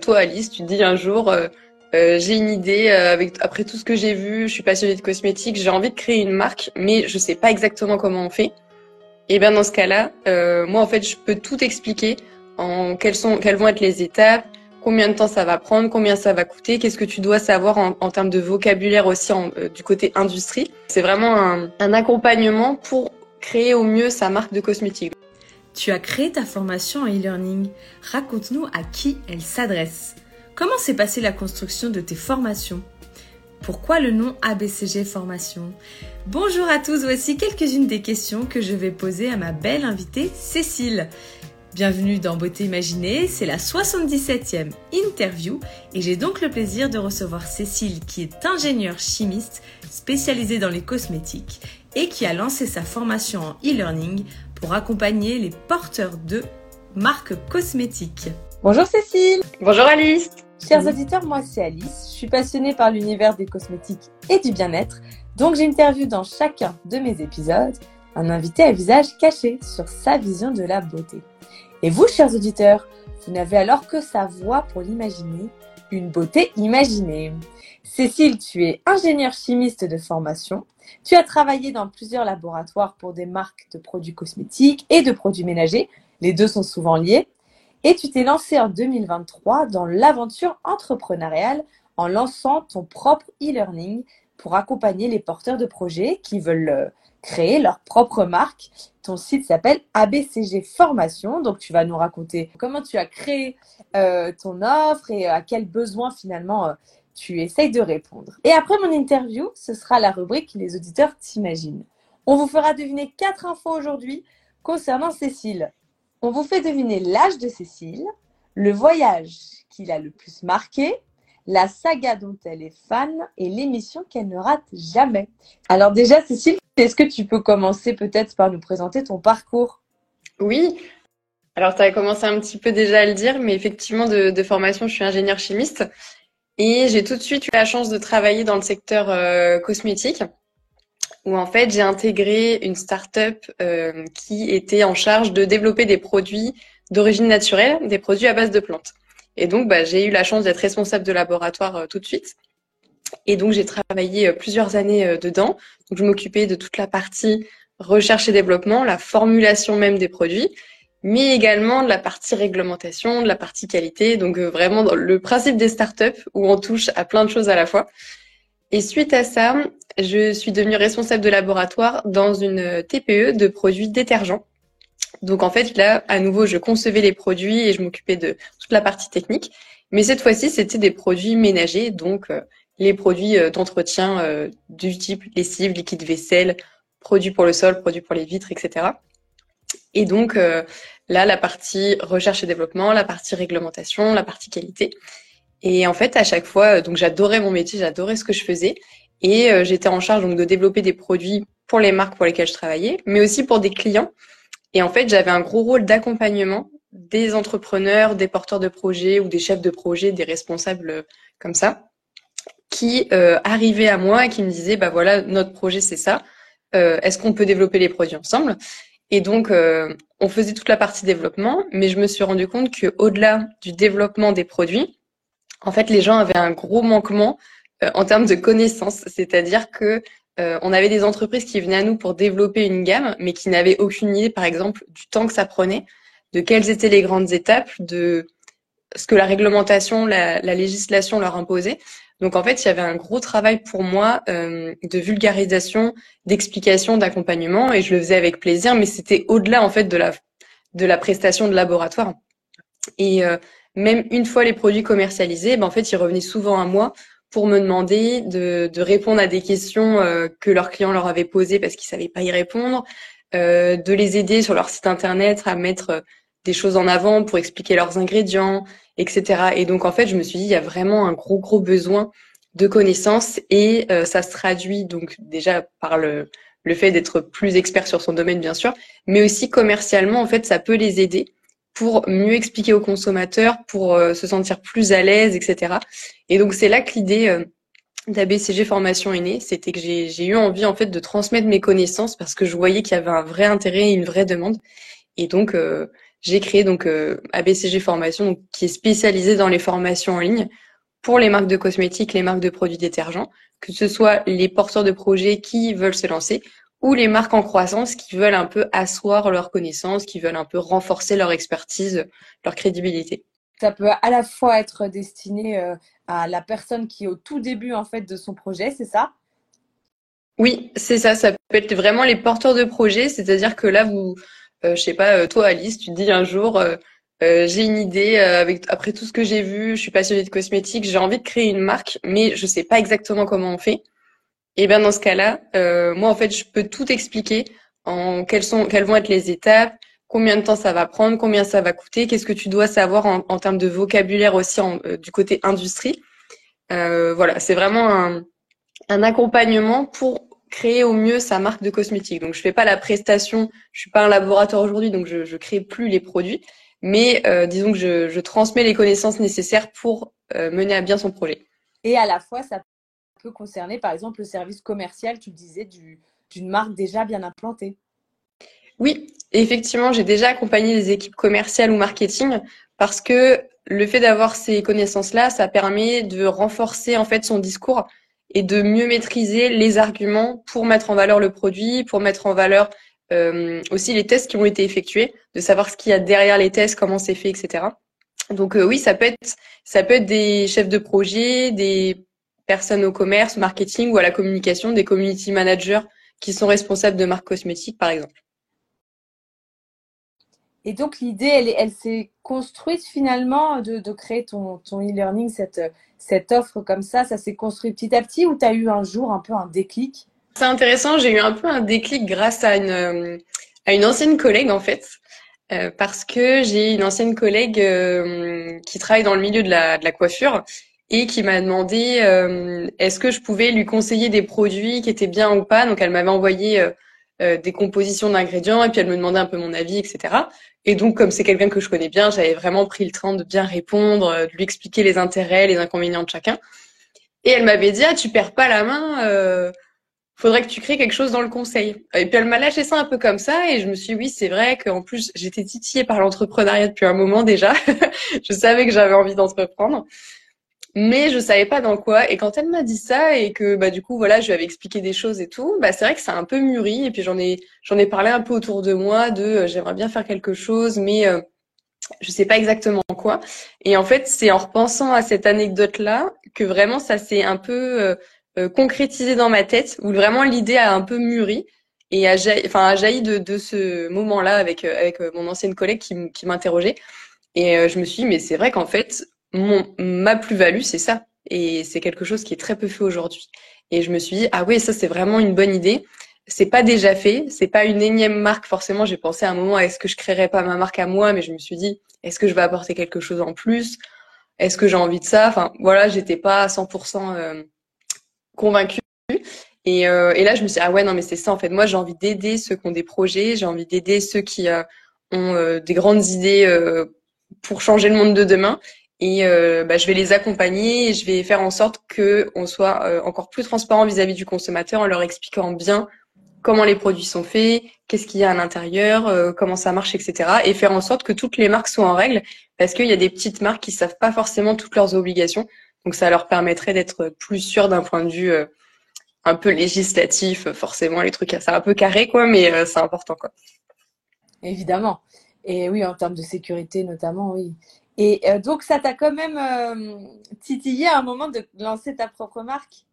Toi, Alice, tu dis un jour, euh, euh, j'ai une idée, euh, après tout ce que j'ai vu, je suis passionnée de cosmétiques, j'ai envie de créer une marque, mais je sais pas exactement comment on fait. Et bien dans ce cas-là, moi en fait, je peux tout expliquer en quelles sont, quelles vont être les étapes, combien de temps ça va prendre, combien ça va coûter, qu'est-ce que tu dois savoir en, termes de vocabulaire aussi du côté industrie. C'est vraiment un, un accompagnement pour créer au mieux sa marque de cosmétiques. Tu as créé ta formation en e-learning. Raconte-nous à qui elle s'adresse. Comment s'est passée la construction de tes formations? Pourquoi le nom ABCG Formation? Bonjour à tous, voici quelques-unes des questions que je vais poser à ma belle invitée Cécile. Bienvenue dans Beauté Imaginée, c'est la 77e interview et j'ai donc le plaisir de recevoir Cécile qui est ingénieure chimiste spécialisée dans les cosmétiques et qui a lancé sa formation en e-learning pour accompagner les porteurs de marques cosmétiques. Bonjour Cécile Bonjour Alice Chers auditeurs, moi c'est Alice. Je suis passionnée par l'univers des cosmétiques et du bien-être. Donc j'interviewe dans chacun de mes épisodes un invité à visage caché sur sa vision de la beauté. Et vous, chers auditeurs, vous n'avez alors que sa voix pour l'imaginer, une beauté imaginée. Cécile, tu es ingénieure chimiste de formation. Tu as travaillé dans plusieurs laboratoires pour des marques de produits cosmétiques et de produits ménagers. Les deux sont souvent liés. Et tu t'es lancée en 2023 dans l'aventure entrepreneuriale en lançant ton propre e-learning pour accompagner les porteurs de projets qui veulent euh, créer leur propre marque. Ton site s'appelle ABCG Formation. Donc, tu vas nous raconter comment tu as créé euh, ton offre et à quels besoins finalement euh, tu essayes de répondre. Et après mon interview, ce sera la rubrique Les auditeurs t'imaginent. On vous fera deviner quatre infos aujourd'hui concernant Cécile. On vous fait deviner l'âge de Cécile, le voyage qui l'a le plus marqué, la saga dont elle est fan et l'émission qu'elle ne rate jamais. Alors déjà, Cécile, est-ce que tu peux commencer peut-être par nous présenter ton parcours? Oui. Alors, tu as commencé un petit peu déjà à le dire, mais effectivement, de, formation, je suis ingénieure chimiste. Et j'ai tout de suite eu la chance de travailler dans le secteur euh, cosmétique, où en fait j'ai intégré une start-up euh, qui était en charge de développer des produits d'origine naturelle, des produits à base de plantes. Et donc bah, j'ai eu la chance d'être responsable de laboratoire euh, tout de suite. Et donc j'ai travaillé plusieurs années dedans. Je m'occupais de toute la partie recherche et développement, la formulation même des produits, mais également de la partie réglementation, de la partie qualité. Donc euh, vraiment le principe des startups où on touche à plein de choses à la fois. Et suite à ça, je suis devenue responsable de laboratoire dans une TPE de produits détergents. Donc en fait, là, à nouveau, je concevais les produits et je m'occupais de toute la partie technique. Mais cette fois-ci, c'était des produits ménagers, donc euh, les produits euh, d'entretien du type lessive, liquide vaisselle, produits pour le sol, produits pour les vitres, etc. Et donc euh, là, la partie recherche et développement, la partie réglementation, la partie qualité. Et en fait, à chaque fois, euh, donc j'adorais mon métier, j'adorais ce que je faisais, et euh, j'étais en charge donc de développer des produits pour les marques pour lesquelles je travaillais, mais aussi pour des clients. Et en fait, j'avais un gros rôle d'accompagnement des entrepreneurs, des porteurs de projets ou des chefs de projet, des responsables comme ça, qui arrivaient à moi et qui me disaient bah voilà notre projet c'est ça. Est-ce qu'on peut développer les produits ensemble? Et donc, euh, on faisait toute la partie développement, mais je me suis rendu compte que au-delà du développement des produits, en fait, les gens avaient un gros manquement euh, en termes de connaissances. C'est-à-dire que euh, on avait des entreprises qui venaient à nous pour développer une gamme, mais qui n'avaient aucune idée, par exemple, du temps que ça prenait, de quelles étaient les grandes étapes, de ce que la réglementation, la, la législation leur imposait. Donc en fait, il y avait un gros travail pour moi euh, de vulgarisation, d'explication, d'accompagnement, et je le faisais avec plaisir, mais c'était au-delà en fait de la de la prestation de laboratoire. Et euh, même une fois les produits commercialisés, ben en fait, ils revenaient souvent à moi pour me demander de, de répondre à des questions euh, que leurs clients leur avaient posées parce qu'ils savaient pas y répondre, de les aider sur leur site internet à mettre des choses en avant pour expliquer leurs ingrédients, etc. Et donc en fait, je me suis dit, il y a vraiment un gros gros besoin de connaissances et euh, ça se traduit donc déjà par le, le fait d'être plus expert sur son domaine bien sûr, mais aussi commercialement en fait ça peut les aider pour mieux expliquer aux consommateurs, pour euh, se sentir plus à l'aise, etc. Et donc c'est là que l'idée euh, d'ABCG Formation est née, c'était que j'ai eu envie en fait de transmettre mes connaissances parce que je voyais qu'il y avait un vrai intérêt et une vraie demande. Et donc j'ai créé donc ABCG Formation, qui est spécialisé dans les formations en ligne pour les marques de cosmétiques, les marques de produits détergents, que ce soit les porteurs de projets qui veulent se lancer ou les marques en croissance qui veulent un peu asseoir leurs connaissances, qui veulent un peu renforcer leur expertise, leur crédibilité. Ça peut à la fois être destiné euh, à la personne qui est au tout début en fait de son projet, c'est ça? Oui, c'est ça. Ça peut être vraiment les porteurs de projets, c'est-à-dire que là, vous, euh, je sais pas, euh, toi Alice, tu te dis un jour, euh, j'ai une idée avec après tout ce que j'ai vu, je suis passionnée de cosmétiques, j'ai envie de créer une marque, mais je sais pas exactement comment on fait. Et bien dans ce cas-là, moi en fait, je peux tout expliquer en quelles sont, quelles vont être les étapes, combien de temps ça va prendre, combien ça va coûter, qu'est-ce que tu dois savoir en, en termes de vocabulaire aussi en, du côté industrie. voilà, c'est vraiment un, un accompagnement pour créer au mieux sa marque de cosmétiques. Donc je fais pas la prestation, je suis pas un laboratoire aujourd'hui, donc je, je crée plus les produits, mais euh, disons que je, je, transmets les connaissances nécessaires pour euh, mener à bien son projet. Et à la fois, ça peut concerner par exemple le service commercial, tu disais, d'une marque déjà bien implantée. Oui, effectivement, j'ai déjà accompagné les équipes commerciales ou marketing parce que le fait d'avoir ces connaissances-là, ça permet de renforcer en fait son discours et de mieux maîtriser les arguments pour mettre en valeur le produit, pour mettre en valeur euh, aussi les tests qui ont été effectués, de savoir ce qu'il y a derrière les tests, comment c'est fait, etc. Donc euh, oui, ça peut être ça peut être des chefs de projet, des personnes au commerce, au marketing ou à la communication, des community managers qui sont responsables de marques cosmétiques, par exemple. Et donc l'idée, elle, s'est construite finalement de, créer ton, e-learning, cette, offre comme ça, ça s'est construit petit à petit ou tu as eu un jour un peu un déclic? C'est intéressant, j'ai eu un peu un déclic grâce à une, ancienne collègue en fait. Euh, parce que j'ai une ancienne collègue euh, qui travaille dans le milieu de la, de la coiffure et qui m'a demandé euh, est-ce que je pouvais lui conseiller des produits qui étaient bien ou pas? Donc elle m'avait envoyé des compositions d'ingrédients et puis elle me demandait un peu mon avis, etc. Et donc, comme c'est quelqu'un que je connais bien, j'avais vraiment pris le temps de bien répondre, euh, de lui expliquer les intérêts, les inconvénients de chacun. Et elle m'avait dit, ah, tu perds pas la main, euh, faudrait que tu crées quelque chose dans le conseil. Et puis elle m'a lâché ça un peu comme ça, et je me suis dit, oui, c'est vrai qu'en plus, j'étais titillée par l'entrepreneuriat depuis un moment déjà. je savais que j'avais envie d'entreprendre mais je savais pas dans quoi. Et quand elle m'a dit ça et que bah du coup voilà, je lui avais expliqué des choses et tout, bah c'est vrai que ça a un peu mûri. Et puis j'en ai j'en ai parlé un peu autour de moi de euh, j'aimerais bien faire quelque chose, mais euh, je sais pas exactement quoi. Et en fait, c'est en repensant à cette anecdote là que vraiment ça s'est un peu euh, euh, concrétisé dans ma tête, où vraiment l'idée a un peu mûri et a jailli, enfin a de, de ce moment-là avec avec mon ancienne collègue qui m'interrogeait. Et je me suis dit, mais c'est vrai qu'en fait, mon, ma plus-value, c'est ça. Et c'est quelque chose qui est très peu fait aujourd'hui. Et je me suis dit, ah oui, ça, c'est vraiment une bonne idée. C'est pas déjà fait. C'est pas une énième marque. Forcément, j'ai pensé à un moment, est-ce que je créerais pas ma marque à moi? Mais je me suis dit, est-ce que je vais apporter quelque chose en plus? Est-ce que j'ai envie de ça? Enfin, voilà, j'étais pas à 100% euh, convaincue. Et, euh, et, là, je me suis dit, ah ouais, non, mais c'est ça, en fait. Moi, j'ai envie d'aider ceux qui ont des projets. J'ai envie d'aider ceux qui euh, ont des grandes idées pour changer le monde de demain. Et euh, bah, je vais les accompagner et je vais faire en sorte que on soit euh, encore plus transparent vis-à-vis du consommateur en leur expliquant bien comment les produits sont faits, qu'est-ce qu'il y a à l'intérieur, euh, comment ça marche, etc. Et faire en sorte que toutes les marques soient en règle, parce qu'il y a des petites marques qui savent pas forcément toutes leurs obligations. Donc ça leur permettrait d'être plus sûr d'un point de vue un peu législatif, forcément les trucs, c'est un peu carré quoi, mais c'est important quoi. Évidemment. Et oui, en termes de sécurité notamment, oui. Et euh, donc, ça t'a quand même euh, titillé à un moment de lancer ta propre marque?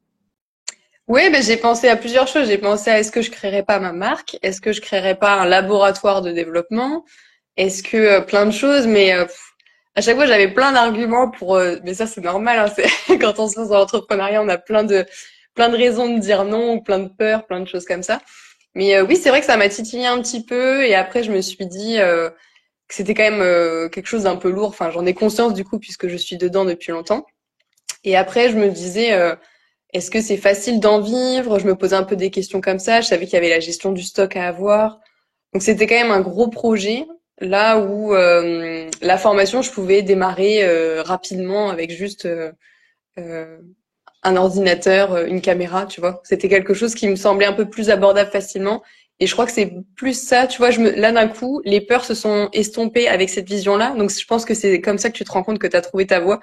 Oui, ben, j'ai pensé à plusieurs choses. J'ai pensé à est-ce que je créerais pas ma marque? Est-ce que je créerais pas un laboratoire de développement? Est-ce que euh, plein de choses? Mais à chaque fois, j'avais plein d'arguments pour. mais ça, c'est normal. Hein, quand on se lance dans l'entrepreneuriat, on a plein de plein de raisons de dire non, plein de peurs, plein de choses comme ça. Mais oui, c'est vrai que ça m'a titillé un petit peu. Et après, je me suis dit c'était quand même euh, quelque chose d'un peu lourd. Enfin, j'en ai conscience du coup puisque je suis dedans depuis longtemps. Et après, je me disais, euh, est-ce que c'est facile d'en vivre? Je me posais un peu des questions comme ça. Je savais qu'il y avait la gestion du stock à avoir. Donc c'était quand même un gros projet. Là où euh, la formation, je pouvais démarrer rapidement avec juste un ordinateur, une caméra, tu vois. C'était quelque chose qui me semblait un peu plus abordable facilement Et je crois que c'est plus ça, tu vois, je me, là d'un coup, les peurs se sont estompées avec cette vision-là. Donc je pense que c'est comme ça que tu te rends compte que tu as trouvé ta voie.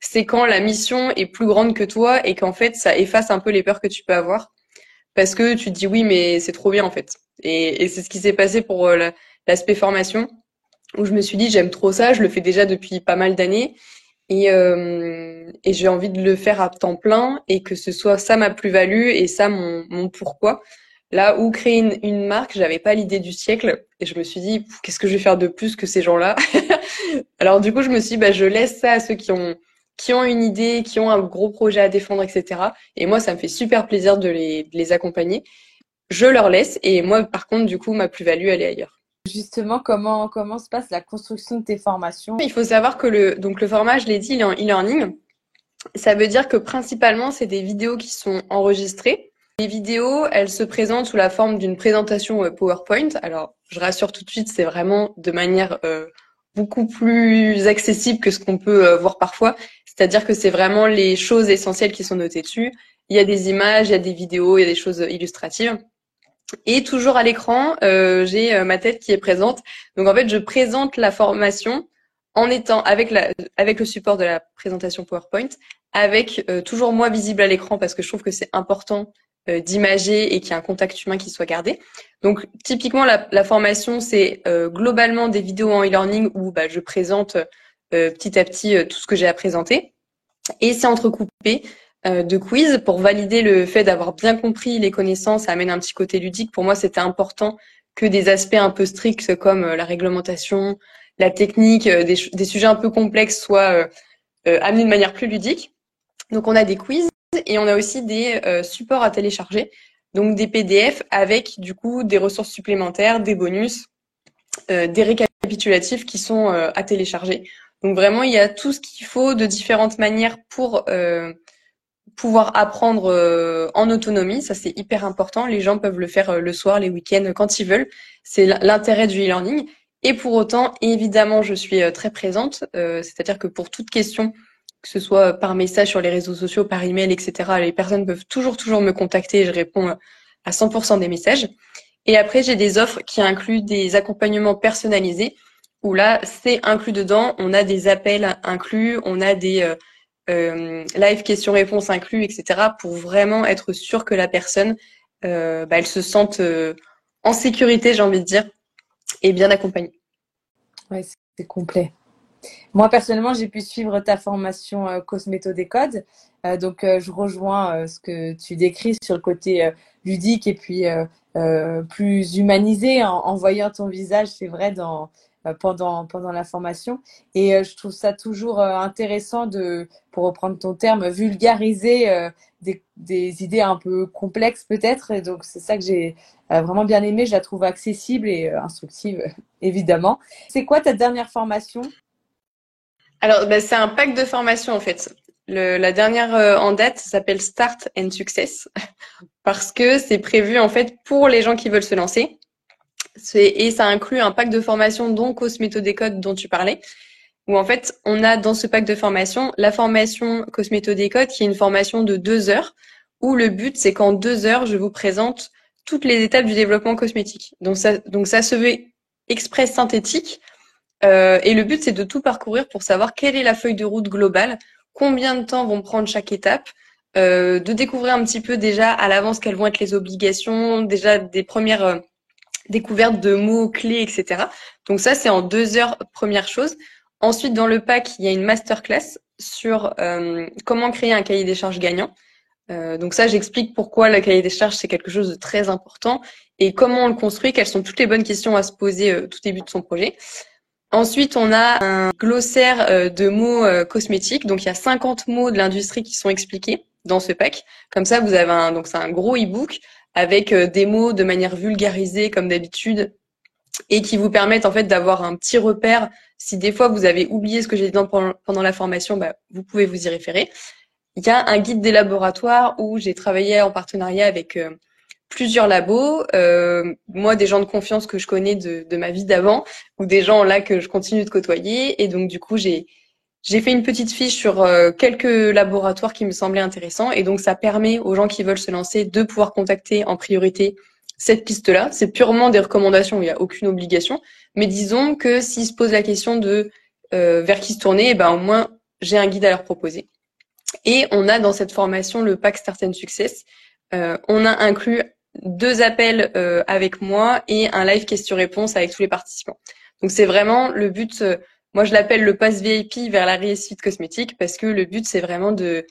C'est quand la mission est plus grande que toi et qu'en fait, ça efface un peu les peurs que tu peux avoir. Parce que tu te dis oui, mais c'est trop bien en fait. Et, et c'est ce qui s'est passé pour euh, l'aspect formation, où je me suis dit j'aime trop ça, je le fais déjà depuis pas mal d'années. Et, euh, et j'ai envie de le faire à temps plein et que ce soit ça ma plus-value et ça mon, mon pourquoi. Là où créer une, une marque, j'avais pas l'idée du siècle et je me suis dit qu'est-ce que je vais faire de plus que ces gens-là? Alors du coup, je me suis dit bah je laisse ça à ceux qui ont qui ont une idée, qui ont un gros projet à défendre, etc. Et moi, ça me fait super plaisir de les, de les accompagner. Je leur laisse et moi, par contre, du coup, ma plus-value, elle est ailleurs. Justement, comment comment se passe la construction de tes formations? Il faut savoir que le donc le format, je l'ai dit, il est en e-learning. Ça veut dire que principalement, c'est des vidéos qui sont enregistrées les vidéos, elles se présentent sous la forme d'une présentation euh, PowerPoint. Alors, je rassure tout de suite, c'est vraiment de manière euh, beaucoup plus accessible que ce qu'on peut euh, voir parfois. C'est-à-dire que c'est vraiment les choses essentielles qui sont notées dessus. Il y a des images, il y a des vidéos, il y a des choses illustratives. Et toujours à l'écran, j'ai ma tête qui est présente. Donc en fait, je présente la formation en étant avec, la, avec le support de la présentation PowerPoint, avec toujours moi visible à l'écran parce que je trouve que c'est important euh, d'imager et qu'il y ait un contact humain qui soit gardé. Donc typiquement la, formation c'est euh, globalement des vidéos en e-learning où bah, je présente euh, petit à petit tout ce que j'ai à présenter et c'est entrecoupé de quiz pour valider le fait d'avoir bien compris les connaissances, ça amène un petit côté ludique. Pour moi c'était important que des aspects un peu stricts comme la réglementation, la technique, des, des, sujets un peu complexes soient amenés de manière plus ludique. Donc on a des quiz et on a aussi des euh, supports à télécharger, donc des PDF avec du coup des ressources supplémentaires, des bonus, euh, des récapitulatifs qui sont euh, à télécharger. Donc vraiment, il y a tout ce qu'il faut de différentes manières pour pouvoir apprendre en autonomie. Ça, c'est hyper important. Les gens peuvent le faire le soir, les week-ends, quand ils veulent. C'est l'intérêt du e-learning. Et pour autant, évidemment, je suis très présente. C'est-à-dire que pour toute question que ce soit par message sur les réseaux sociaux, par email, etc. Les personnes peuvent toujours, toujours me contacter et je réponds à 100% des messages. Et après, j'ai des offres qui incluent des accompagnements personnalisés où là, c'est inclus dedans. On a des appels inclus, on a des euh, euh live questions-réponses inclus, etc. pour vraiment être sûr que la personne, euh, bah, elle se sente en sécurité, j'ai envie de dire, et bien accompagnée. Ouais, c'est complet. Moi, personnellement, j'ai pu suivre ta formation euh, Cosméto Décode. Euh, donc, euh, je rejoins euh, ce que tu décris sur le côté ludique et puis plus humanisé en, en, voyant ton visage, c'est vrai, dans, pendant, pendant la formation. Et je trouve ça toujours intéressant de, pour reprendre ton terme, vulgariser des, des idées un peu complexes peut-être. Et donc, c'est ça que j'ai vraiment bien aimé. Je la trouve accessible et instructive, évidemment. C'est quoi ta dernière formation? Alors, bah, c'est un pack de formation en fait. Le, la dernière euh, en date s'appelle Start and Success parce que c'est prévu en fait pour les gens qui veulent se lancer. Et ça inclut un pack de formation dont Cosmétodécode dont tu parlais, où en fait on a dans ce pack de formation la formation Cosmétodécode qui est une formation de deux heures où le but c'est qu'en deux heures je vous présente toutes les étapes du développement cosmétique. Donc ça, donc ça se veut express synthétique euh, et le but, c'est de tout parcourir pour savoir quelle est la feuille de route globale, combien de temps vont prendre chaque étape, euh, de découvrir un petit peu déjà à l'avance quelles vont être les obligations, déjà des premières euh, découvertes de mots clés, etc. Donc ça, c'est en deux heures, première chose. Ensuite, dans le pack, il y a une masterclass sur euh, comment créer un cahier des charges gagnant. Euh, donc ça, j'explique pourquoi le cahier des charges, c'est quelque chose de très important et comment on le construit, quelles sont toutes les bonnes questions à se poser tout début de son projet. Ensuite, on a un glossaire euh, de mots euh, cosmétiques. Donc, il y a 50 mots de l'industrie qui sont expliqués dans ce pack. Comme ça, vous avez un, donc c'est un gros e-book avec euh, des mots de manière vulgarisée comme d'habitude et qui vous permettent en fait d'avoir un petit repère. Si des fois vous avez oublié ce que j'ai dit pendant la formation, bah, vous pouvez vous y référer. Il y a un guide des laboratoires où j'ai travaillé en partenariat avec plusieurs labos, euh, moi des gens de confiance que je connais de, de ma vie d'avant, ou des gens là que je continue de côtoyer, et donc du coup j'ai j'ai fait une petite fiche sur euh, quelques laboratoires qui me semblaient intéressants, et donc ça permet aux gens qui veulent se lancer de pouvoir contacter en priorité cette piste-là. C'est purement des recommandations, il n'y a aucune obligation. Mais disons que s'ils se posent la question de euh, vers qui se tourner, eh ben au moins j'ai un guide à leur proposer. Et on a dans cette formation le pack Start and Success. Euh, on a inclus deux appels euh, avec moi et un live question-réponse avec tous les participants. Donc c'est vraiment le but. Euh, moi je l'appelle le pass VIP vers la réussite cosmétique parce que le but c'est vraiment de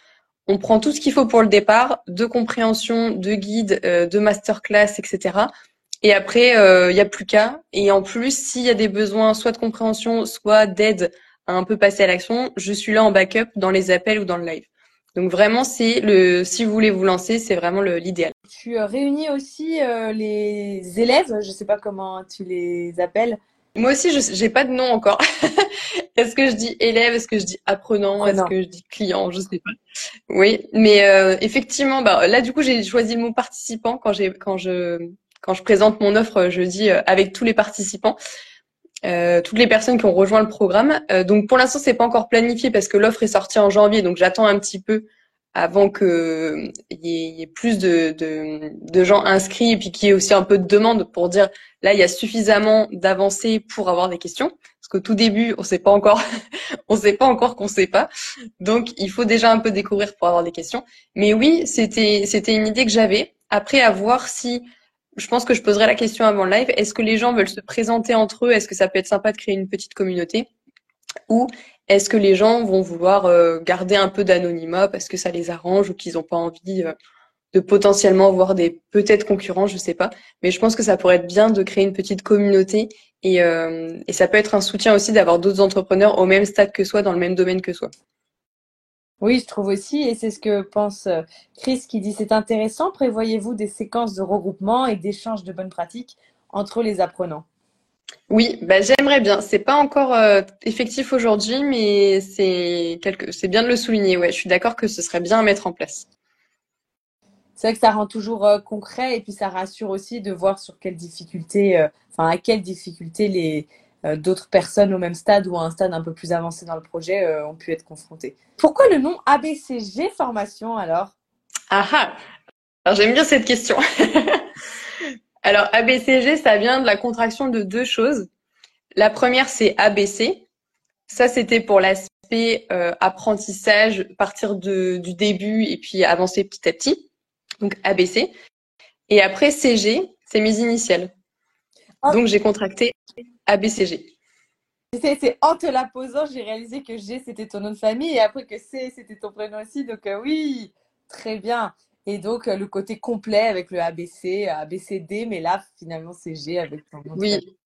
on prend tout ce qu'il faut pour le départ, de compréhension, de guide, euh, de masterclass, etc. Et après, il n'y a plus qu'à. Et en plus, s'il y a des besoins, soit de compréhension, soit d'aide à un peu passer à l'action, je suis là en backup dans les appels ou dans le live. Donc vraiment, c'est le, si vous voulez vous lancer, c'est vraiment l'idéal. Tu réunis aussi euh, les élèves, je ne sais pas comment tu les appelles. Moi aussi, je n'ai pas de nom encore. est-ce que je dis élève, est-ce que je dis apprenant, est-ce que je dis client, je sais pas. Oui, mais euh, effectivement, bah, là du coup, j'ai choisi le mot participant quand j'ai quand je quand je présente mon offre, je dis euh, avec tous les participants. Euh, toutes les personnes qui ont rejoint le programme. Euh, donc pour l'instant, c'est pas encore planifié parce que l'offre est sortie en janvier, donc j'attends un petit peu avant que il y, ait plus de, de, de, gens inscrits et puis qu'il y ait aussi un peu de demande pour dire là il y a suffisamment d'avancées pour avoir des questions. Parce qu'au tout début on sait pas encore on sait pas encore qu'on sait pas. Donc il faut déjà un peu découvrir pour avoir des questions. Mais oui c'était c'était une idée que j'avais. Après à voir si je pense que je poserai la question avant le live. Est-ce que les gens veulent se présenter entre eux? Est-ce que ça peut être sympa de créer une petite communauté? Ou est-ce que les gens vont vouloir euh, garder un peu d'anonymat parce que ça les arrange ou qu'ils n'ont pas envie euh, de potentiellement voir des peut-être concurrents, je sais pas. Mais je pense que ça pourrait être bien de créer une petite communauté euh, et ça peut être un soutien aussi d'avoir d'autres entrepreneurs au même stade que soi, dans le même domaine que soi. Oui, je trouve aussi, et c'est ce que pense euh, Chris qui dit c'est intéressant. Prévoyez-vous des séquences de regroupement et d'échange de bonnes pratiques entre les apprenants? Oui, bah, j'aimerais bien. C'est pas encore euh, effectif aujourd'hui, mais c'est quelque... c'est bien de le souligner. Ouais, je suis d'accord que ce serait bien à mettre en place. C'est vrai que ça rend toujours euh, concret et puis ça rassure aussi de voir sur quelles difficultés, enfin à quelles difficultés les, d'autres personnes au même stade ou à un stade un peu plus avancé dans le projet euh, ont pu être confrontées. Pourquoi le nom ABCG Formation alors? Ah ah j'aime bien cette question. alors ABCG, ça vient de la contraction de deux choses. La première, c'est ABC. Ça, c'était pour l'aspect euh, apprentissage, partir de, du début et puis avancer petit à petit. Donc ABC. Et après, CG, c'est mes initiales. Oh. Donc j'ai contracté ABCG. C'est en te la posant, j'ai réalisé que G c'était ton nom de famille et après que C c'était ton prénom aussi. Donc euh, oui, très bien. Et donc euh, le côté complet avec le ABC, ABCD, mais là finalement c'est G avec ton nom. De oui.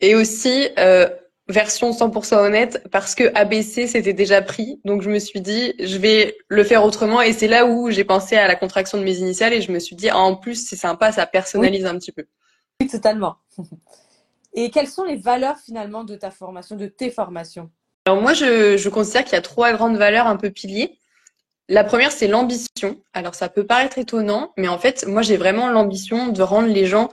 Et aussi euh, version 100% honnête parce que ABC c'était déjà pris. Donc je me suis dit je vais le faire autrement et c'est là où j'ai pensé à la contraction de mes initiales et je me suis dit ah, en plus c'est sympa, ça personnalise un petit peu. Oui, totalement. Et quelles sont les valeurs finalement de ta formation, de tes formations? Alors moi, je, considère qu'il y a trois grandes valeurs un peu piliers. La première, c'est l'ambition. Alors ça peut paraître étonnant, mais en fait, moi, j'ai vraiment l'ambition de rendre les gens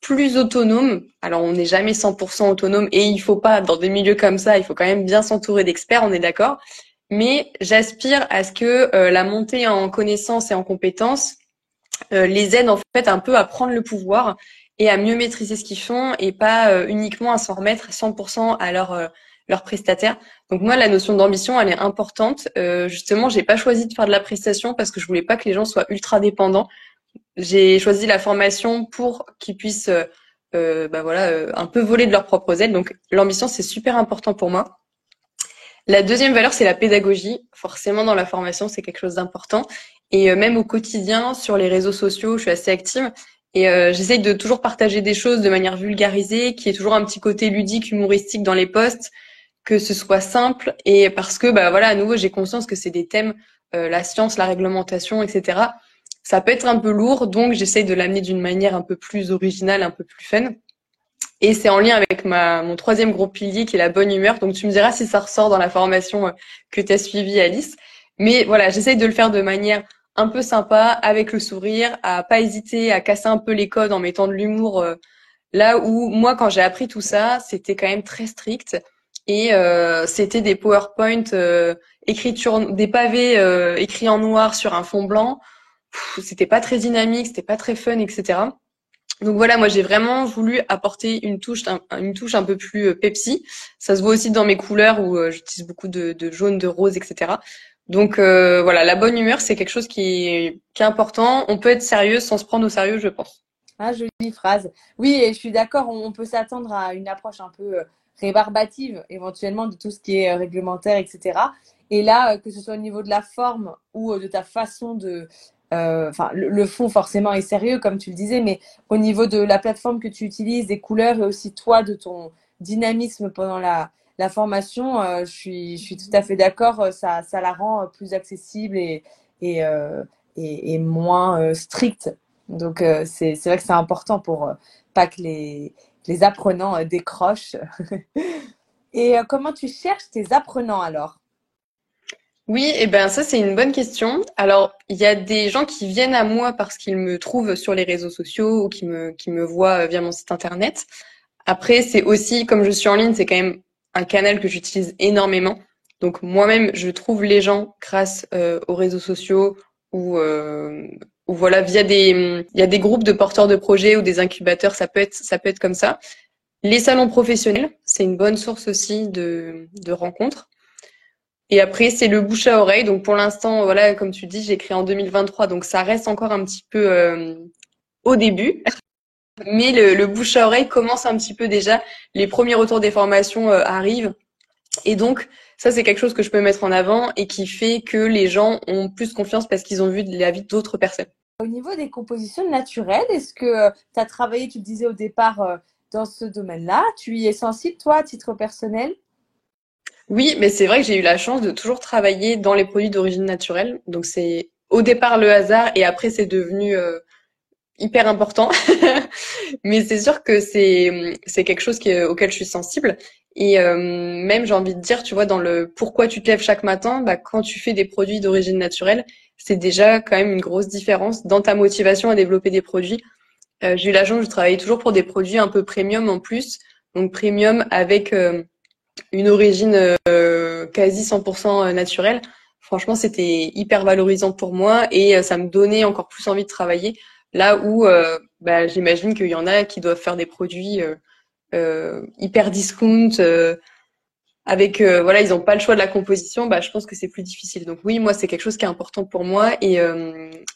plus autonomes. Alors on n'est jamais 100% autonome et il faut pas, dans des milieux comme ça, il faut quand même bien s'entourer d'experts, on est d'accord. Mais j'aspire à ce que euh, la montée en connaissances et en compétences euh, les aide en fait un peu à prendre le pouvoir et à mieux maîtriser ce qu'ils font et pas euh, uniquement à s'en remettre 100% à leur euh, leurs prestataires. Donc moi, la notion d'ambition, elle est importante. Euh, justement, j'ai pas choisi de faire de la prestation parce que je voulais pas que les gens soient ultra dépendants. J'ai choisi la formation pour qu'ils puissent, euh, bah voilà, un peu voler de leurs propres ailes. Donc l'ambition, c'est super important pour moi. La deuxième valeur, c'est la pédagogie. Forcément, dans la formation, c'est quelque chose d'important. Et même au quotidien, sur les réseaux sociaux, je suis assez active. Et euh, j'essaye de toujours partager des choses de manière vulgarisée, qui est toujours un petit côté ludique, humoristique dans les posts, que ce soit simple. Et parce que, bah voilà, à nouveau, j'ai conscience que c'est des thèmes, euh, la science, la réglementation, etc. Ça peut être un peu lourd, donc j'essaye de l'amener d'une manière un peu plus originale, un peu plus fun. Et c'est en lien avec mon troisième gros pilier qui est la bonne humeur. Donc tu me diras si ça ressort dans la formation euh, que tu as suivie, Alice. Mais voilà, j'essaye de le faire de manière un peu sympa, avec le sourire, à pas hésiter à casser un peu les codes en mettant de l'humour. Euh, là où moi, quand j'ai appris tout ça, c'était quand même très strict et euh, c'était des PowerPoint euh, écriture, des pavés euh, écrits en noir sur un fond blanc. C'était pas très dynamique, c'était pas très fun, etc. Donc voilà, moi j'ai vraiment voulu apporter une touche, un, une touche un peu plus Pepsi. Ça se voit aussi dans mes couleurs où j'utilise beaucoup de, jaune, de rose, etc. Donc voilà, la bonne humeur, c'est quelque chose qui est, important. On peut être sérieux sans se prendre au sérieux, je pense. Ah, jolie phrase. Oui, je suis d'accord, on peut s'attendre à une approche un peu rébarbative, éventuellement, de tout ce qui est réglementaire, etc. Et là, euh, que ce soit au niveau de la forme ou euh, de ta façon de... Euh, enfin, le, fond forcément est sérieux, comme tu le disais, mais au niveau de la plateforme que tu utilises, des couleurs et aussi toi, de ton dynamisme pendant la, la formation, je, suis, je suis tout à fait d'accord, ça, ça la rend plus accessible et, et, et, et moins stricte. Donc, c'est vrai que c'est important pour pas que les, les apprenants décrochent. et comment tu cherches tes apprenants alors? Oui, et eh ben ça c'est une bonne question. Alors il y a des gens qui viennent à moi parce qu'ils me trouvent sur les réseaux sociaux ou qui me qui me voient via mon site internet. Après c'est aussi comme je suis en ligne, c'est quand même un canal que j'utilise énormément. Donc moi-même je trouve les gens grâce euh, aux réseaux sociaux ou euh, ou voilà via des il y a des groupes de porteurs de projets ou des incubateurs, ça peut être ça peut être comme ça. Les salons professionnels, c'est une bonne source aussi de de rencontres. Et après, c'est le bouche à oreille. Donc pour l'instant, voilà, comme tu dis, j'ai créé en 2023, donc ça reste encore un petit peu euh, au début. Mais le, le, bouche à oreille commence un petit peu déjà. Les premiers retours des formations euh, arrivent. Et donc, ça, c'est quelque chose que je peux mettre en avant et qui fait que les gens ont plus confiance parce qu'ils ont vu la vie d'autres personnes. Au niveau des compositions naturelles, est-ce que euh, tu as travaillé, tu le disais au départ, dans ce domaine-là? Tu y es sensible, toi, à titre personnel? Oui, mais c'est vrai que j'ai eu la chance de toujours travailler dans les produits d'origine naturelle. Donc c'est au départ le hasard et après c'est devenu euh, hyper important. mais c'est sûr que c'est c'est quelque chose qui, auquel je suis sensible. Et euh, même j'ai envie de dire, tu vois, dans le pourquoi tu te lèves chaque matin, bah, quand tu fais des produits d'origine naturelle, c'est déjà quand même une grosse différence dans ta motivation à développer des produits. Euh, j'ai eu la chance de travailler toujours pour des produits un peu premium en plus, donc premium avec une origine euh, quasi 100% naturelle. Franchement, c'était hyper valorisant pour moi et euh, ça me donnait encore plus envie de travailler. Là où euh, bah, j'imagine qu'il y en a qui doivent faire des produits hyper discount avec voilà ils n'ont pas le choix de la composition bah je pense que c'est plus difficile donc oui moi c'est quelque chose qui est important pour moi et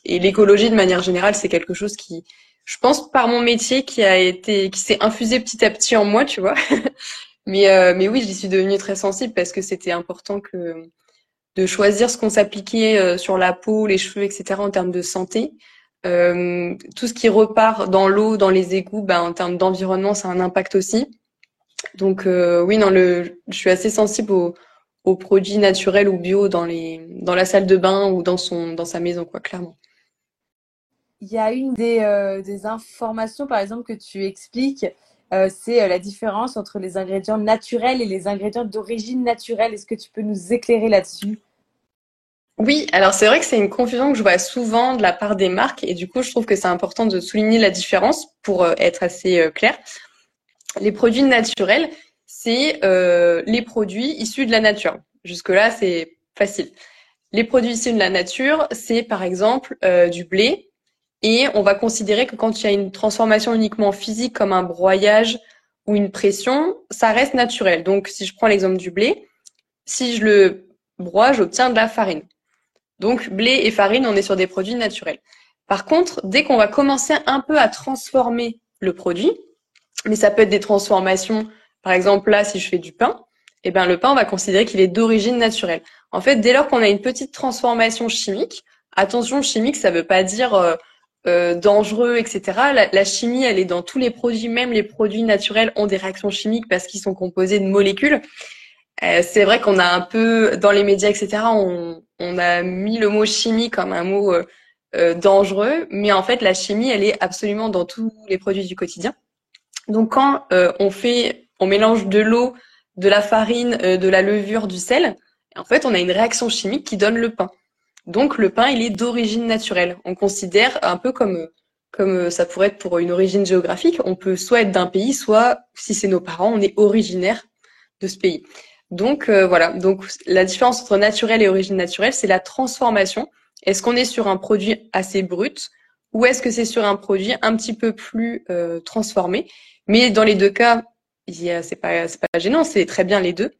l'écologie de manière générale c'est quelque chose qui je pense par mon métier qui a été qui s'est infusé petit à petit en moi tu vois Mais, euh, mais oui, j'y suis devenue très sensible parce que c'était important que de choisir ce qu'on s'appliquait euh, sur la peau, les cheveux, etc. en termes de santé. Euh, tout ce qui repart dans l'eau, dans les égouts, bah, en termes d'environnement, ça a un impact aussi. Donc euh, oui, non, le, je suis assez sensible aux, produits naturels ou bio dans les dans la salle de bain ou dans sa maison, quoi, clairement. Il y a une des, euh, informations, par exemple, que tu expliques c'est la différence entre les ingrédients naturels et les ingrédients d'origine naturelle. Est-ce que tu peux nous éclairer là-dessus? Oui, alors c'est vrai que c'est une confusion que je vois souvent de la part des marques et du coup je trouve que c'est important de souligner la différence pour euh, être assez clair. Les produits naturels, c'est les produits issus de la nature. Jusque-là, c'est facile. Les produits issus de la nature, c'est par exemple du blé, et on va considérer que quand il y a une transformation uniquement physique comme un broyage ou une pression, ça reste naturel. Donc si je prends l'exemple du blé, si je le broie, j'obtiens de la farine. Donc blé et farine, on est sur des produits naturels. Par contre, dès qu'on va commencer un peu à transformer le produit, mais ça peut être des transformations, par exemple là, si je fais du pain, eh ben le pain, on va considérer qu'il est d'origine naturelle. En fait, dès lors qu'on a une petite transformation chimique, attention, chimique, ça veut pas dire euh, euh, dangereux, etc. La, chimie, elle est dans tous les produits, même les produits naturels ont des réactions chimiques parce qu'ils sont composés de molécules. Euh, c'est vrai qu'on a un peu, dans les médias, etc., on, on, a mis le mot chimie comme un mot euh, dangereux, mais en fait, la chimie, elle est absolument dans tous les produits du quotidien. Donc, quand on fait, on mélange de l'eau, de la farine, de la levure, du sel, en fait, on a une réaction chimique qui donne le pain. Donc le pain, il est d'origine naturelle. On considère un peu comme comme ça pourrait être pour une origine géographique. On peut soit être d'un pays, soit si c'est nos parents, on est originaire de ce pays. Donc euh, voilà. Donc la différence entre naturel et origine naturelle, c'est la transformation. Est-ce qu'on est sur un produit assez brut ou est-ce que c'est sur un produit un petit peu plus euh, transformé? Mais dans les deux cas, c'est pas, pas gênant, c'est très bien les deux.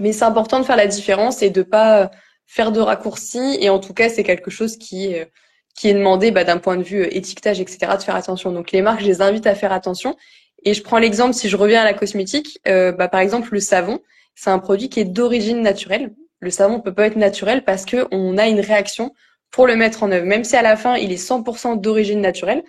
Mais c'est important de faire la différence et de pas faire de raccourcis. Et en tout cas, c'est quelque chose qui, euh, qui est demandé bah, d'un point de vue euh, étiquetage, etc., de faire attention. Donc les marques, je les invite à faire attention. Et je prends l'exemple, si je reviens à la cosmétique, euh, bah, par exemple le savon, c'est un produit qui est d'origine naturelle. Le savon peut pas être naturel parce que on a une réaction pour le mettre en œuvre. Même si à la fin il est 100% d'origine naturelle,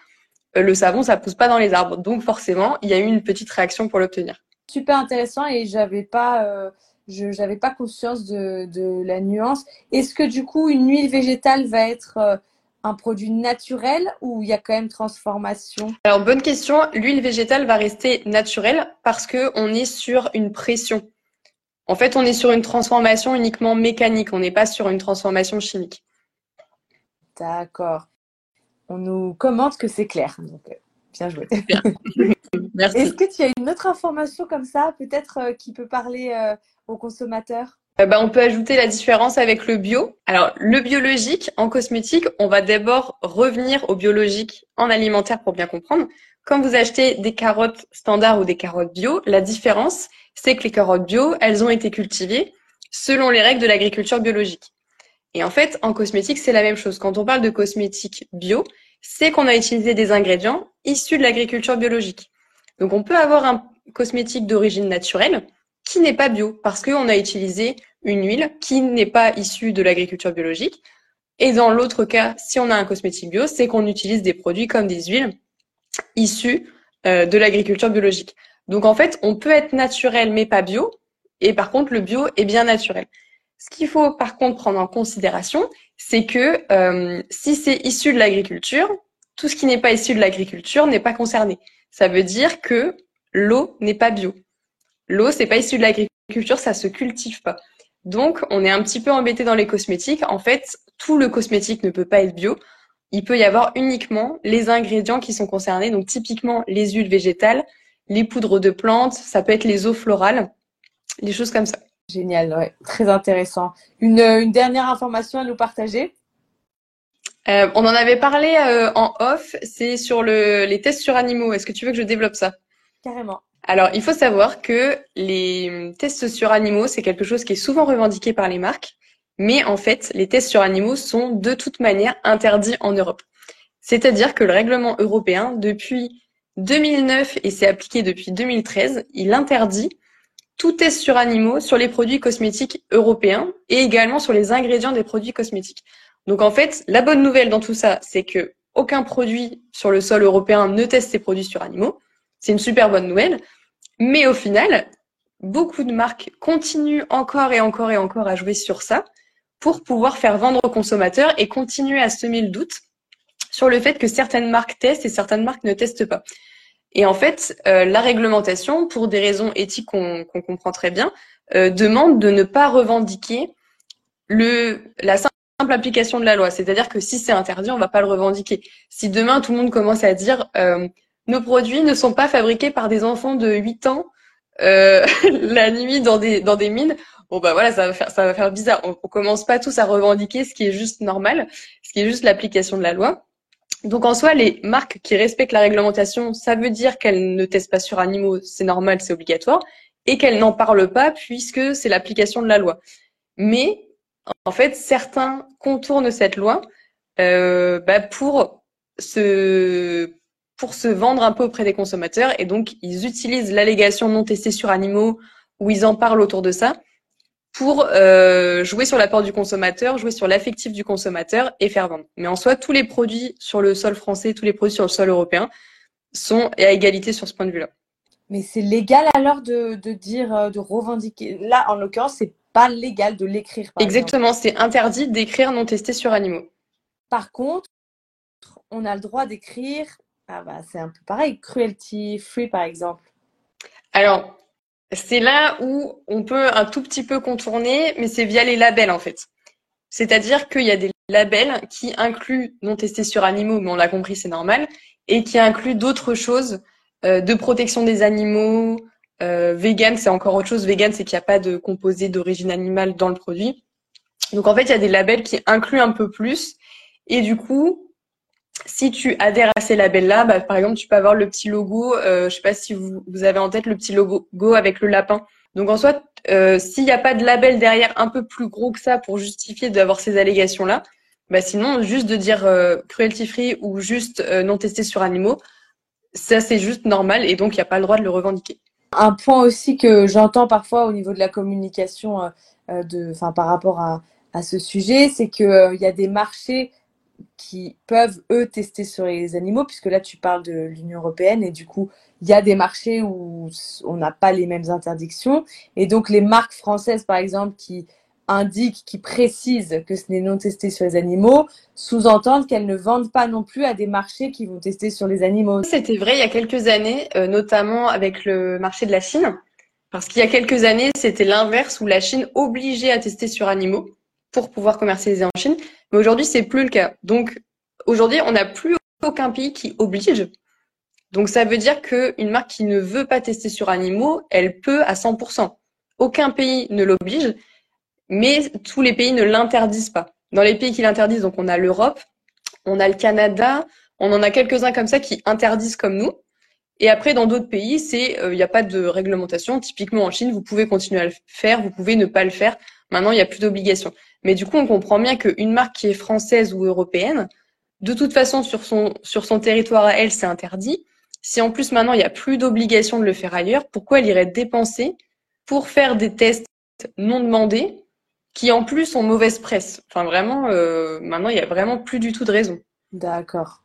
le savon ça pousse pas dans les arbres. Donc forcément, il y a eu une petite réaction pour l'obtenir. Super intéressant et j'avais pas je n'avais pas conscience de, de la nuance. Est-ce que du coup, une huile végétale va être euh, un produit naturel ou il y a quand même transformation? Alors, bonne question. L'huile végétale va rester naturelle parce qu'on est sur une pression. En fait, on est sur une transformation uniquement mécanique. On n'est pas sur une transformation chimique. D'accord. On nous commente que c'est clair. Donc, euh, bien joué. Merci. Est-ce que tu as une autre information comme ça, peut-être euh, qui peut parler aux consommateurs? Euh, bah, on peut ajouter la différence avec le bio. Alors, le biologique en cosmétique, on va d'abord revenir au biologique en alimentaire pour bien comprendre. Quand vous achetez des carottes standards ou des carottes bio, la différence, c'est que les carottes bio, elles ont été cultivées selon les règles de l'agriculture biologique. Et en fait, en cosmétique, c'est la même chose. Quand on parle de cosmétique bio, c'est qu'on a utilisé des ingrédients issus de l'agriculture biologique. Donc, on peut avoir un cosmétique d'origine naturelle, qui n'est pas bio, parce qu'on a utilisé une huile qui n'est pas issue de l'agriculture biologique. Et dans l'autre cas, si on a un cosmétique bio, c'est qu'on utilise des produits comme des huiles issues euh, de l'agriculture biologique. Donc en fait, on peut être naturel mais pas bio, et par contre le bio est bien naturel. Ce qu'il faut par contre prendre en considération, c'est que euh, si c'est issu de l'agriculture, tout ce qui n'est pas issu de l'agriculture n'est pas concerné. Ça veut dire que l'eau n'est pas bio. L'eau, c'est pas issu de l'agriculture, ça se cultive pas. Donc, on est un petit peu embêté dans les cosmétiques. En fait, tout le cosmétique ne peut pas être bio. Il peut y avoir uniquement les ingrédients qui sont concernés. Donc, typiquement, les huiles végétales, les poudres de plantes, ça peut être les eaux florales, les choses comme ça. Génial, ouais. très intéressant. Une, dernière information à nous partager? Euh, On en avait parlé euh, en off, c'est sur le, les tests sur animaux. Est-ce que tu veux que je développe ça? Carrément. Alors, il faut savoir que les tests sur animaux, c'est quelque chose qui est souvent revendiqué par les marques, mais en fait, les tests sur animaux sont de toute manière interdits en Europe. C'est-à-dire que le règlement européen, depuis 2009 et c'est appliqué depuis 2013, il interdit tout test sur animaux sur les produits cosmétiques européens et également sur les ingrédients des produits cosmétiques. Donc en fait, la bonne nouvelle dans tout ça, c'est que aucun produit sur le sol européen ne teste ses produits sur animaux. C'est une super bonne nouvelle. Mais au final, beaucoup de marques continuent encore et encore et encore à jouer sur ça pour pouvoir faire vendre aux consommateurs et continuer à semer le doute sur le fait que certaines marques testent et certaines marques ne testent pas. Et en fait, euh, la réglementation, pour des raisons éthiques qu'on comprend très bien, euh, demande de ne pas revendiquer le, la simple application de la loi. C'est-à-dire que si c'est interdit, on ne va pas le revendiquer. Si demain tout le monde commence à dire euh, nos produits ne sont pas fabriqués par des enfants de 8 ans euh, la nuit dans des, dans des mines. Bon bah voilà, ça va faire, ça va faire bizarre. On, on commence pas tous à revendiquer ce qui est juste normal, ce qui est juste l'application de la loi. Donc en soi, les marques qui respectent la réglementation, ça veut dire qu'elles ne testent pas sur animaux, c'est normal, c'est obligatoire, et qu'elles n'en parlent pas puisque c'est l'application de la loi. Mais en fait, certains contournent cette loi euh, bah, pour se pour se vendre un peu auprès des consommateurs. Et donc, ils utilisent l'allégation non testée sur animaux, où ils en parlent autour de ça, pour euh, jouer sur l'apport du consommateur, jouer sur l'affectif du consommateur et faire vendre. Mais en soi, tous les produits sur le sol français, tous les produits sur le sol européen sont à égalité sur ce point de vue-là. Mais c'est légal alors de, de dire, euh, de revendiquer? Là, en l'occurrence, c'est pas légal de l'écrire. Exactement, c'est interdit d'écrire non testé sur animaux. Par contre, on a le droit d'écrire ah bah c'est un peu pareil, cruelty free par exemple. Alors, c'est là où on peut un tout petit peu contourner, mais c'est via les labels en fait. C'est-à-dire qu'il y a des labels qui incluent non testés sur animaux, mais on l'a compris, c'est normal, et qui incluent d'autres choses euh, de protection des animaux. Euh, vegan, c'est encore autre chose. Vegan, c'est qu'il n'y a pas de composé d'origine animale dans le produit. Donc en fait, il y a des labels qui incluent un peu plus. Et du coup, si tu adhères à ces labels-là, bah, par exemple, tu peux avoir le petit logo, euh, je sais pas si vous, avez en tête le petit logo avec le lapin. Donc en soi, euh, s'il n'y a pas de label derrière un peu plus gros que ça pour justifier d'avoir ces allégations-là, bah sinon, juste de dire euh, cruelty free ou juste euh, non testé sur animaux, ça c'est juste normal et donc il n'y a pas le droit de le revendiquer. Un point aussi que j'entends parfois au niveau de la communication de, par rapport à, ce sujet, c'est qu'il il y a des marchés qui peuvent, eux, tester sur les animaux, puisque là, tu parles de l'Union européenne, et du coup, il y a des marchés où on n'a pas les mêmes interdictions. Et donc, les marques françaises, par exemple, qui indiquent, qui précisent que ce n'est non testé sur les animaux, sous-entendent qu'elles ne vendent pas non plus à des marchés qui vont tester sur les animaux. C'était vrai il y a quelques années, euh, notamment avec le marché de la Chine. Parce qu'il y a quelques années, c'était l'inverse où la Chine obligeait à tester sur animaux pour pouvoir commercialiser en Chine. Mais aujourd'hui, c'est plus le cas. Donc, aujourd'hui, on n'a plus aucun pays qui oblige. Donc, ça veut dire qu'une marque qui ne veut pas tester sur animaux, elle peut à 100%. Aucun pays ne l'oblige, mais tous les pays ne l'interdisent pas. Dans les pays qui l'interdisent, donc on a l'Europe, on a le Canada, on en a quelques-uns comme ça qui interdisent comme nous. Et après, dans d'autres pays, c'est euh, il n'y a pas de réglementation. Typiquement en Chine, vous pouvez continuer à le faire, vous pouvez ne pas le faire. Maintenant, il n'y a plus d'obligation. Mais du coup, on comprend bien qu'une marque qui est française ou européenne, de toute façon, sur son, sur son territoire à elle, c'est interdit. Si en plus maintenant, il n'y a plus d'obligation de le faire ailleurs, pourquoi elle irait dépenser pour faire des tests non demandés qui en plus ont mauvaise presse? Enfin vraiment, euh, maintenant, il n'y a vraiment plus du tout de raison. D'accord.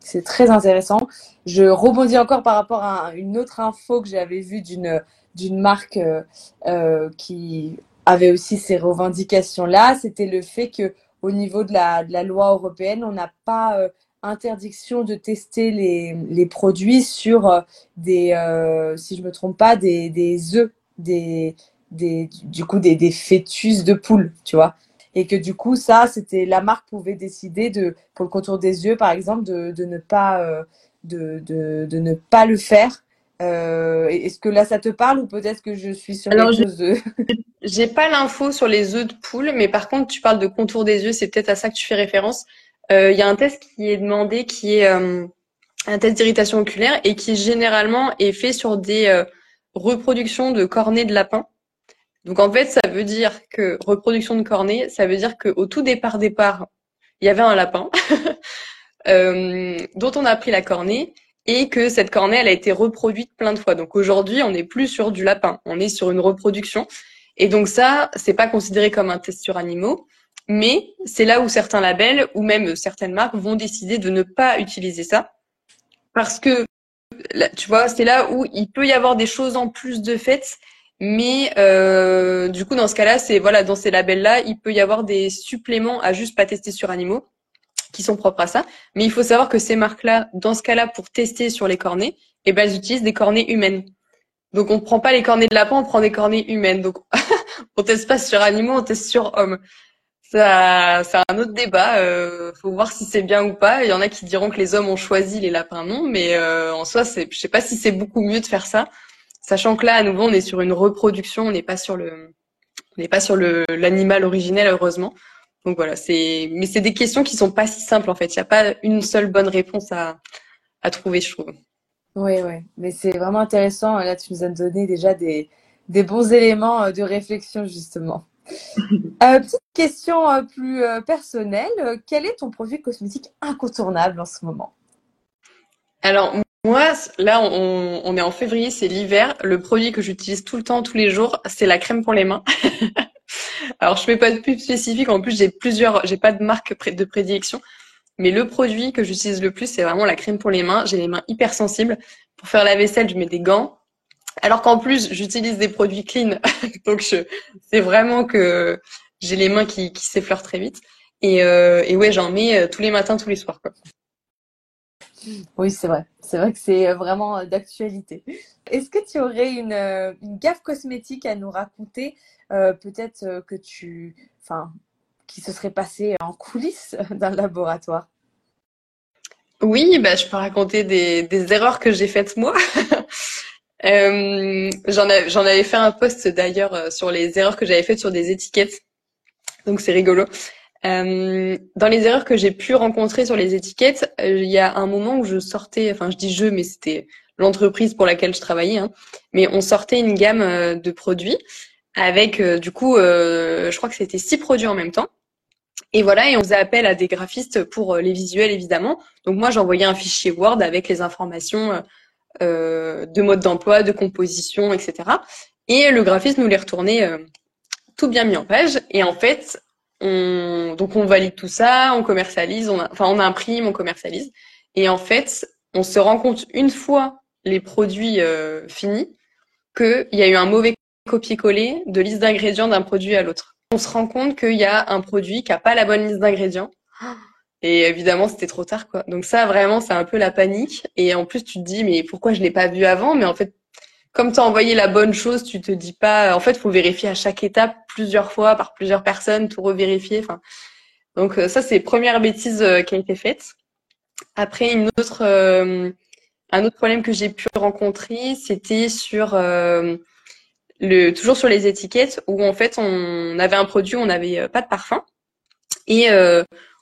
C'est très intéressant. Je rebondis encore par rapport à une autre info que j'avais vue d'une marque euh, euh qui avait aussi ces revendications-là, c'était le fait que au niveau de la, de la loi européenne, on n'a pas euh, interdiction de tester les, les produits sur euh, des, euh, si je me trompe pas, des, des œufs, des, des, du coup des, des fœtus de poule, tu vois. Et que du coup, ça, c'était la marque pouvait décider de, pour le contour des yeux, par exemple, de, de ne pas, de, de, de ne pas le faire euh, Est-ce que là, ça te parle ou peut-être que je suis sur Alors, quelque chose J'ai pas l'info sur les œufs de poule, mais par contre, tu parles de contour des yeux, c'est peut-être à ça que tu fais référence. Euh, il y a un test qui est demandé, qui est euh, un test d'irritation oculaire et qui généralement est fait sur des euh, reproductions de cornets de lapin. Donc en fait, ça veut dire que reproduction de cornets, ça veut dire qu'au tout départ départ, il y avait un lapin euh, dont on a pris la cornée et que cette cornée, elle a été reproduite plein de fois. Donc aujourd'hui, on n'est plus sur du lapin, on est sur une reproduction. Et donc ça, c'est pas considéré comme un test sur animaux, mais c'est là où certains labels ou même certaines marques vont décider de ne pas utiliser ça parce que tu vois, c'est là où il peut y avoir des choses en plus de fait, mais euh, du coup dans ce cas-là, c'est voilà dans ces labels-là, il peut y avoir des suppléments à juste pas tester sur animaux qui sont propres à ça. Mais il faut savoir que ces marques-là, dans ce cas-là, pour tester sur les cornets, eh ben, elles utilisent des cornets humaines. Donc, on ne prend pas les cornets de lapin, on prend des cornets humaines. Donc, on teste pas sur animaux, on teste sur hommes. Ça, c'est un autre débat. Euh, faut voir si c'est bien ou pas. Il y en a qui diront que les hommes ont choisi, les lapins non. Mais euh, en soi, c'est, je sais pas si c'est beaucoup mieux de faire ça, sachant que là, à nouveau, on est sur une reproduction, on n'est pas sur le, on n'est pas sur l'animal originel, heureusement. Donc voilà, c'est mais c'est des questions qui sont pas si simples en fait. Il n'y a pas une seule bonne réponse à, à trouver, je trouve. Oui, oui, mais c'est vraiment intéressant. Là, tu nous as donné déjà des, des bons éléments euh, de réflexion justement. euh, petite question euh, plus euh, personnelle. Quel est ton produit cosmétique incontournable en ce moment? Alors moi, là, on, on est en février, c'est l'hiver. Le produit que j'utilise tout le temps, tous les jours, c'est la crème pour les mains. Alors, je fais pas de pub spécifique. En plus, j'ai plusieurs, j'ai pas de marque de prédilection. Mais le produit que j'utilise le plus, c'est vraiment la crème pour les mains. J'ai les mains hyper sensibles. Pour faire la vaisselle, je mets des gants. Alors qu'en plus, j'utilise des produits clean. Donc, c'est vraiment que j'ai les mains qui, s'effleurent très vite. Et, euh, ouais, j'en mets euh, tous les matins, tous les soirs. Quoi. Oui, c'est vrai. C'est vrai que c'est vraiment d'actualité. Est-ce que tu aurais une, gaffe cosmétique à nous raconter euh, peut-être euh, que tu, enfin, qui se serait passé en coulisses d'un laboratoire. Oui, bah, je peux raconter des, erreurs que j'ai faites moi. euh, j'en, avais fait un post d'ailleurs euh, sur les erreurs que j'avais faites sur des étiquettes. Donc c'est rigolo. Euh, dans les erreurs que j'ai pu rencontrer sur les étiquettes, euh, il y a un moment où je sortais, enfin je dis je, mais c'était l'entreprise pour laquelle je travaillais, hein, mais on sortait une gamme euh, de produits avec du coup, je crois que c'était six produits en même temps. Et voilà, et on faisait appel à des graphistes pour les visuels évidemment. Donc moi j'envoyais un fichier Word avec les informations de mode d'emploi, de composition, etc. Et le graphiste nous les retournait tout bien mis en page. Et en fait, on, donc on valide tout ça, on commercialise, on enfin on imprime, on commercialise. Et en fait, on se rend compte une fois les produits euh, finis qu'il y a eu un mauvais copier-coller de liste d'ingrédients d'un produit à l'autre. On se rend compte qu'il y a un produit qui a pas la bonne liste d'ingrédients. Et évidemment, c'était trop tard, quoi. Donc ça, vraiment, c'est un peu la panique. Et en plus, tu te dis, mais pourquoi je l'ai pas vu avant? Mais en fait, comme tu as envoyé la bonne chose, tu te dis pas. En fait, faut vérifier à chaque étape plusieurs fois par plusieurs personnes, tout revérifier. Donc euh, ça, c'est première bêtise euh, qui a été faite. Après, une autre, euh, un autre problème que j'ai pu rencontrer, c'était sur toujours sur les étiquettes où en fait on avait un produit, on n'avait pas de parfum et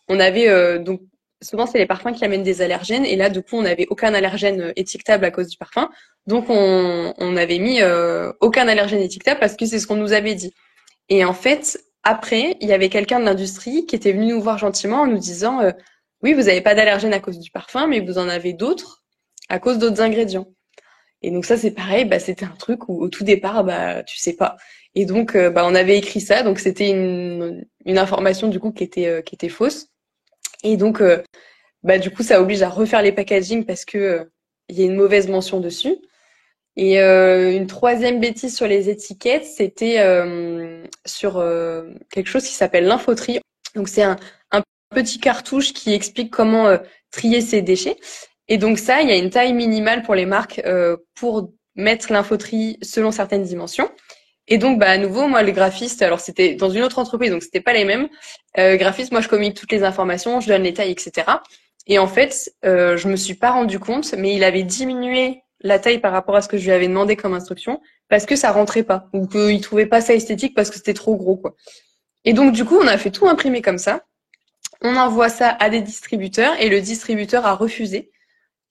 on avait donc souvent c'est les parfums qui amènent des allergènes et là du coup on n'avait aucun allergène étiquetable à cause du parfum donc on, on avait mis euh, aucun allergène étiquetable parce que c'est ce qu'on nous avait dit. Et en fait, après, il y avait quelqu'un de l'industrie qui était venu nous voir gentiment en nous disant euh, oui, vous n'avez pas d'allergène à cause du parfum, mais vous en avez d'autres à cause d'autres ingrédients. Et donc ça c'est pareil, bah, c'était un truc où au tout départ, bah tu sais pas. Et donc euh, bah, on avait écrit ça, donc c'était une, information du coup qui était était fausse. Et donc bah du coup ça oblige à refaire les packaging parce que il y a une mauvaise mention dessus. Et euh, une troisième bêtise sur les étiquettes, c'était euh, sur euh, quelque chose qui s'appelle l'infotri. Donc c'est un, petit cartouche qui explique comment euh, trier ses déchets. Et donc ça, il y a une taille minimale pour les marques euh, pour mettre l'infotri selon certaines dimensions. Et donc, bah, à nouveau, moi, le graphiste, alors c'était dans une autre entreprise, donc c'était pas les mêmes. Euh, graphiste, moi, je communique toutes les informations, je donne les tailles, etc. Et en fait, euh, je me suis pas rendu compte, mais il avait diminué la taille par rapport à ce que je lui avais demandé comme instruction parce que ça rentrait pas ou qu'il trouvait pas ça esthétique parce que c'était trop gros quoi. Et donc du coup, on a fait tout imprimer comme ça. On envoie ça à des distributeurs et le distributeur a refusé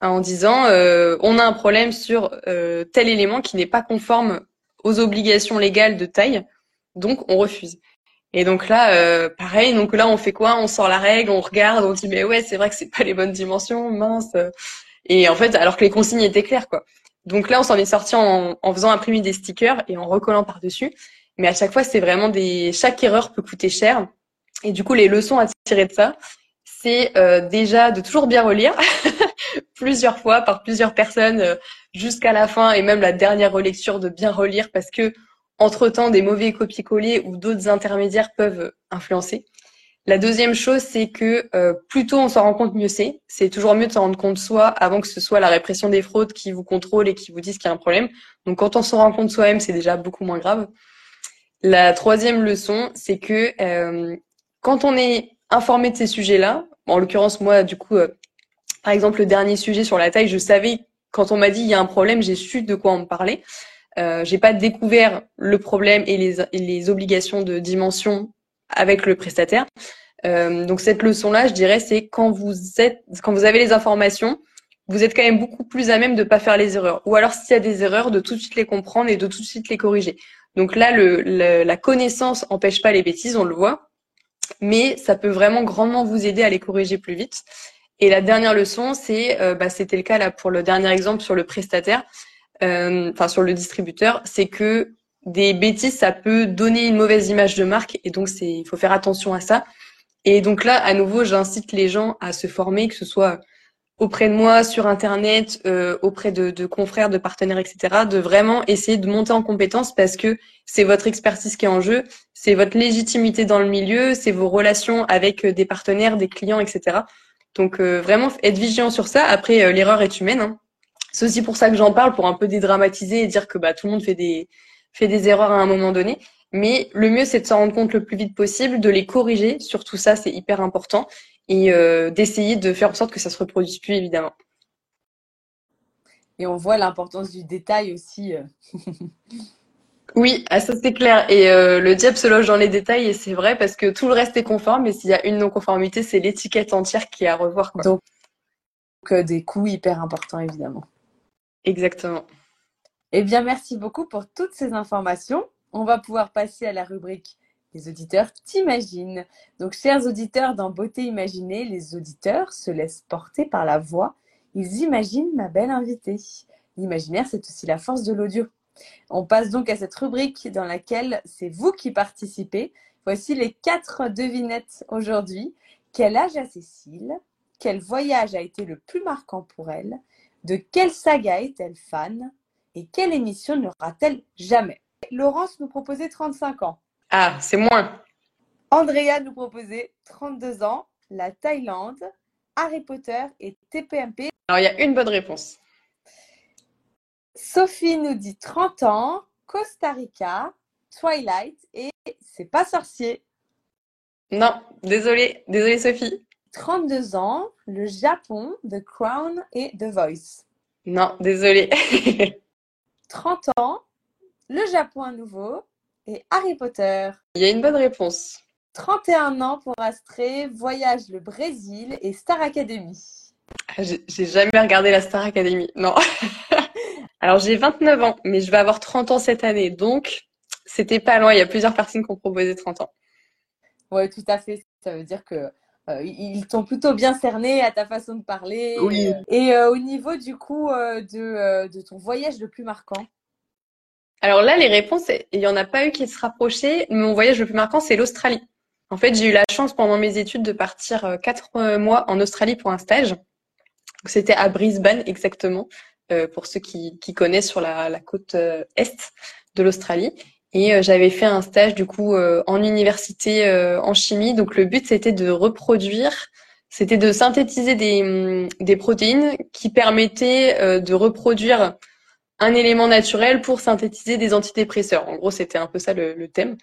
en disant euh, on a un problème sur euh, tel élément qui n'est pas conforme aux obligations légales de taille, donc on refuse. Et donc là, euh, pareil, donc là on fait quoi? On sort la règle, on regarde, on dit mais ouais c'est vrai que c'est pas les bonnes dimensions, mince. Et en fait, alors que les consignes étaient claires, quoi. Donc là, on s'en est sorti en, en, faisant imprimer des stickers et en recollant par-dessus. Mais à chaque fois, c'est vraiment des. Chaque erreur peut coûter cher. Et du coup, les leçons à tirer de ça, c'est euh, déjà de toujours bien relire plusieurs fois par plusieurs personnes euh, jusqu'à la fin et même la dernière relecture de bien relire parce que entre temps, des mauvais copier-coller ou d'autres intermédiaires peuvent influencer. La deuxième chose, c'est que euh, plus tôt on s'en rend compte, mieux c'est. C'est toujours mieux de s'en rendre compte soi avant que ce soit la répression des fraudes qui vous contrôle et qui vous dise qu'il y a un problème. Donc quand on s'en rend compte soi-même, c'est déjà beaucoup moins grave. La troisième leçon, c'est que euh, quand on est informé de ces sujets-là, en l'occurrence moi, du coup, euh, par exemple le dernier sujet sur la taille, je savais quand on m'a dit il y a un problème, j'ai su de quoi on me parlait. Euh, j'ai pas découvert le problème et les, obligations de dimension avec le prestataire. Euh, donc cette leçon-là, je dirais, c'est quand vous avez les informations, vous êtes quand même beaucoup plus à même de pas faire les erreurs. Ou alors s'il y a des erreurs, de tout de suite les comprendre et de tout de suite les corriger. Donc là, la connaissance empêche pas les bêtises, on le voit, mais ça peut vraiment grandement vous aider à les corriger plus vite. Et la dernière leçon, c'est, euh, bah, c'était le cas là pour le dernier exemple sur le prestataire, euh, enfin sur le distributeur, c'est que des bêtises, ça peut donner une mauvaise image de marque et donc c'est, il faut faire attention à ça. Et donc là, à nouveau, j'incite les gens à se former, que ce soit auprès de moi, sur Internet, euh, auprès de, de, confrères, de partenaires, etc., de vraiment essayer de monter en compétence parce que c'est votre expertise qui est en jeu, c'est votre légitimité dans le milieu, c'est vos relations avec des partenaires, des clients, etc. Donc euh, vraiment, être vigilant sur ça. Après, l'erreur est humaine. Hein. C'est aussi pour ça que j'en parle, pour un peu dédramatiser et dire que bah, tout le monde fait des, fait des erreurs à un moment donné. Mais le mieux, c'est de s'en rendre compte le plus vite possible, de les corriger. Surtout ça, c'est hyper important. Et euh, d'essayer de faire en sorte que ça se reproduise plus, évidemment. Et on voit l'importance du détail aussi. Oui, ah, ça c'est clair. Et euh, le diable se loge dans les détails et c'est vrai parce que tout le reste est conforme, mais s'il y a une non-conformité, c'est l'étiquette entière qui est à revoir. Quoi. Donc, euh, des coûts hyper importants évidemment. Exactement. Eh bien, merci beaucoup pour toutes ces informations. On va pouvoir passer à la rubrique Les auditeurs t'imaginent. Donc, chers auditeurs, dans Beauté Imaginée, les auditeurs se laissent porter par la voix. Ils imaginent ma belle invitée. L'imaginaire, c'est aussi la force de l'audio. On passe donc à cette rubrique dans laquelle c'est vous qui participez. Voici les quatre devinettes aujourd'hui. Quel âge a Cécile? Quel voyage a été le plus marquant pour elle? De quelle saga est-elle fan? Et quelle émission n'aura-t-elle jamais? Laurence nous proposait 35 ans. Ah, c'est moins. Andrea nous proposait 32 ans, la Thaïlande, Harry Potter et TPMP. Alors, il y a une bonne réponse. Sophie nous dit 30 ans, Costa Rica, Twilight et C'est pas sorcier. Non, désolé, désolé Sophie. 32 ans, le Japon, The Crown et The Voice. Non, désolé. 30 ans, le Japon à nouveau et Harry Potter. Il y a une bonne réponse. 31 ans pour Astrée, Voyage le Brésil et Star Academy. Ah, j'ai jamais regardé la Star Academy, non. Alors j'ai 29 ans, mais je vais avoir 30 ans cette année, donc c'était pas loin. Il y a plusieurs personnes qui ont proposé 30 ans. Oui, tout à fait. Ça veut dire que euh, ils t'ont plutôt bien cerné à ta façon de parler. Oui. Et euh, au niveau du coup euh, de, de, ton voyage le plus marquant? Alors là, les réponses, il n'y en a pas eu qui se rapprochaient. Mon voyage le plus marquant, c'est l'Australie. En fait, j'ai eu la chance pendant mes études de partir quatre mois en Australie pour un stage. C'était à Brisbane exactement. Euh, pour ceux qui, connaissent sur la, côte euh, est de l'Australie. Et euh, j'avais fait un stage du coup en université en chimie. Donc le but c'était de reproduire, c'était de synthétiser des, mm, des protéines qui permettaient de reproduire un élément naturel pour synthétiser des antidépresseurs. En gros, c'était un peu ça le, thème.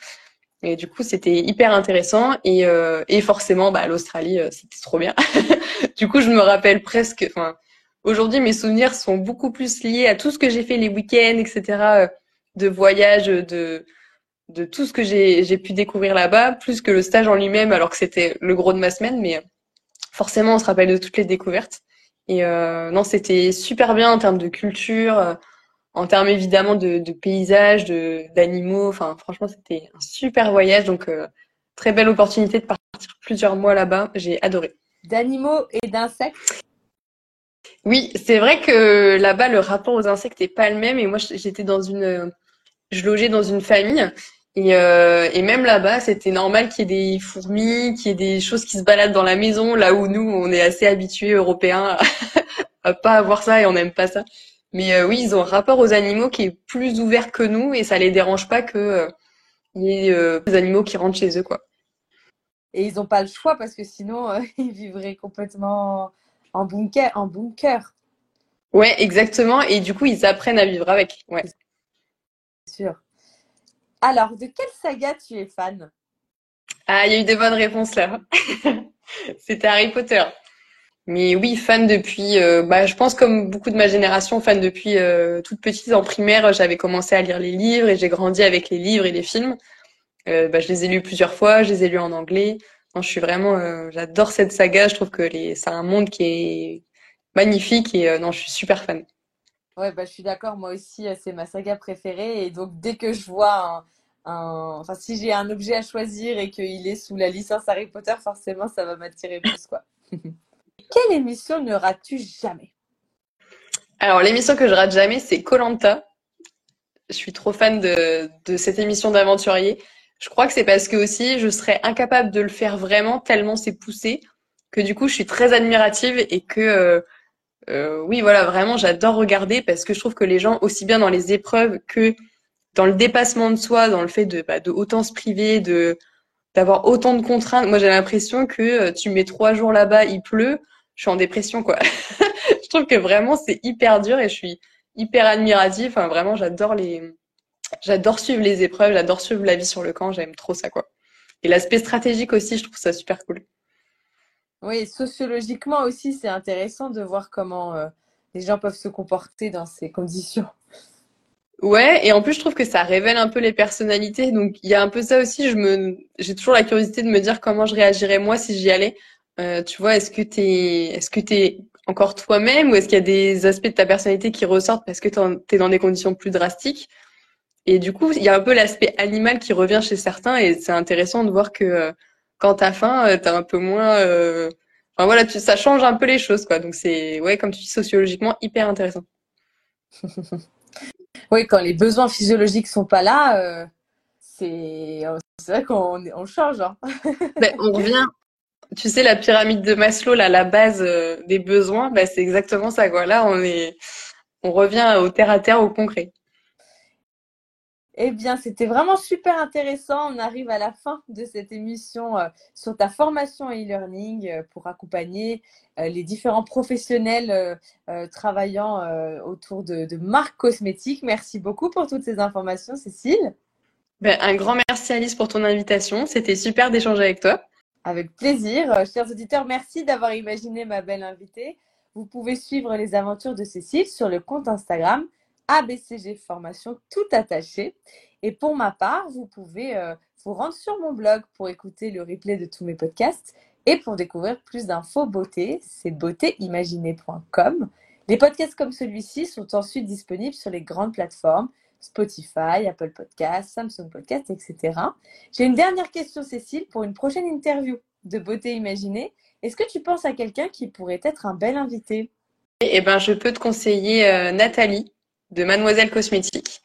Et du coup, c'était hyper intéressant. Et, et forcément, bah, l'Australie, c'était trop bien. du coup, je me rappelle presque, enfin, Aujourd'hui, mes souvenirs sont beaucoup plus liés à tout ce que j'ai fait les week-ends, etc., euh, de voyage, de, de tout ce que j'ai pu découvrir là-bas, plus que le stage en lui-même, alors que c'était le gros de ma semaine. Mais euh, forcément, on se rappelle de toutes les découvertes. Et euh, non, c'était super bien en termes de culture, euh, en termes évidemment de, de paysages, d'animaux. Enfin, franchement, c'était un super voyage. Donc, très belle opportunité de partir plusieurs mois là-bas. J'ai adoré. D'animaux et d'insectes? Oui, c'est vrai que là-bas, le rapport aux insectes n'est pas le même. Et moi, j'étais dans une, je logeais dans une famille. Et, euh, et même là-bas, c'était normal qu'il y ait des fourmis, qu'il y ait des choses qui se baladent dans la maison, là où nous, on est assez habitués, européens, à pas avoir ça et on n'aime pas ça. Mais euh, oui, ils ont un rapport aux animaux qui est plus ouvert que nous et ça les dérange pas que euh, y ait euh, des animaux qui rentrent chez eux, quoi. Et ils n'ont pas le choix parce que sinon, ils vivraient complètement en bunker, en bunker. Ouais, exactement. Et du coup, ils apprennent à vivre avec. Ouais. Sûr. Alors, de quelle saga tu es fan? Ah, il y a eu des bonnes réponses là. C'était Harry Potter. Mais oui, fan depuis, euh, bah, je pense comme beaucoup de ma génération, fan depuis euh, toute petite. En primaire, j'avais commencé à lire les livres et j'ai grandi avec les livres et les films. Euh, bah, je les ai lus plusieurs fois, je les ai lus en anglais je suis vraiment, euh, j'adore cette saga. Je trouve que les, c'est un monde qui est magnifique et euh, non, je suis super fan. Ouais, bah, je suis d'accord. Moi aussi, euh, c'est ma saga préférée. Et donc, dès que je vois un, enfin, si j'ai un objet à choisir et qu'il est sous la licence Harry Potter, forcément, ça va m'attirer plus, quoi. Quelle émission ne rates-tu jamais? Alors, l'émission que je rate jamais, c'est Colanta. Je suis trop fan de, de cette émission d'aventurier. Je crois que c'est parce que aussi je serais incapable de le faire vraiment tellement c'est poussé que du coup je suis très admirative et que euh, euh, oui voilà vraiment j'adore regarder parce que je trouve que les gens aussi bien dans les épreuves que dans le dépassement de soi, dans le fait de, bah, de autant se priver, de d'avoir autant de contraintes. Moi j'ai l'impression que euh, tu mets trois jours là-bas, il pleut, je suis en dépression quoi. je trouve que vraiment c'est hyper dur et je suis hyper admirative. Enfin vraiment j'adore les J'adore suivre les épreuves, j'adore suivre la vie sur le camp, j'aime trop ça, quoi. Et l'aspect stratégique aussi, je trouve ça super cool. Oui, sociologiquement aussi, c'est intéressant de voir comment euh, les gens peuvent se comporter dans ces conditions. Ouais, et en plus, je trouve que ça révèle un peu les personnalités. Donc, il y a un peu ça aussi. Je me, j'ai toujours la curiosité de me dire comment je réagirais moi si j'y allais. Euh, tu vois, est-ce que t'es, est-ce que t'es encore toi-même ou est-ce qu'il y a des aspects de ta personnalité qui ressortent parce que t'es dans des conditions plus drastiques? Et du coup, il y a un peu l'aspect animal qui revient chez certains et c'est intéressant de voir que euh, quand t'as faim, euh, t'as un peu moins. Euh, enfin voilà, tu, ça change un peu les choses, quoi. Donc c'est, ouais, comme tu dis, sociologiquement hyper intéressant. oui, quand les besoins physiologiques sont pas là, c'est vrai qu'on on change. Hein. ben, on revient. Tu sais, la pyramide de Maslow, là, la base des besoins, ben, c'est exactement ça, quoi. Là, on est, on revient au terre à terre, au concret. Eh bien, c'était vraiment super intéressant. On arrive à la fin de cette émission euh, sur ta formation e-learning euh, pour accompagner euh, les différents professionnels travaillant autour de, marques cosmétiques. Merci beaucoup pour toutes ces informations, Cécile. Ben, un grand merci Alice pour ton invitation. C'était super d'échanger avec toi. Avec plaisir. Chers auditeurs, merci d'avoir imaginé ma belle invitée. Vous pouvez suivre les aventures de Cécile sur le compte Instagram ABCG Formation tout attaché. Et pour ma part, vous pouvez euh, vous rendre sur mon blog pour écouter le replay de tous mes podcasts et pour découvrir plus d'infos beauté, c'est beautéimaginée.com. Les podcasts comme celui-ci sont ensuite disponibles sur les grandes plateformes Spotify, Apple Podcasts, Samsung Podcasts, etc. J'ai une dernière question, Cécile, pour une prochaine interview de Beauté Imaginée. Est-ce que tu penses à quelqu'un qui pourrait être un bel invité? Eh ben, je peux te conseiller euh, Nathalie de Mademoiselle Cosmétique,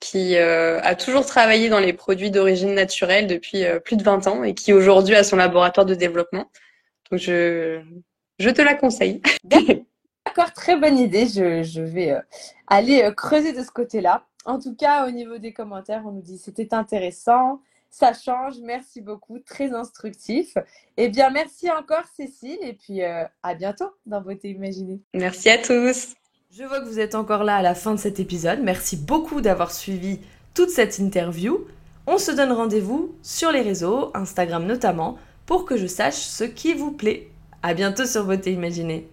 qui euh, a toujours travaillé dans les produits d'origine naturelle depuis euh, plus de 20 ans et qui aujourd'hui a son laboratoire de développement. Donc je, je te la conseille. D'accord, très bonne idée. Je, je vais euh, aller creuser de ce côté-là. En tout cas, au niveau des commentaires, on nous dit c'était intéressant, ça change, merci beaucoup, très instructif. Eh bien, merci encore Cécile et puis à bientôt dans Beauté Imaginée. Merci à tous. Je vois que vous êtes encore là à la fin de cet épisode. Merci beaucoup d'avoir suivi toute cette interview. On se donne rendez-vous sur les réseaux, Instagram notamment, pour que je sache ce qui vous plaît. À bientôt sur Beauté Imaginée.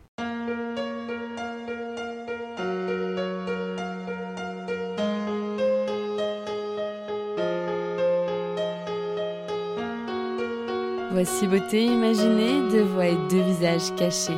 Voici Beauté Imaginée, deux voix et deux visages cachés.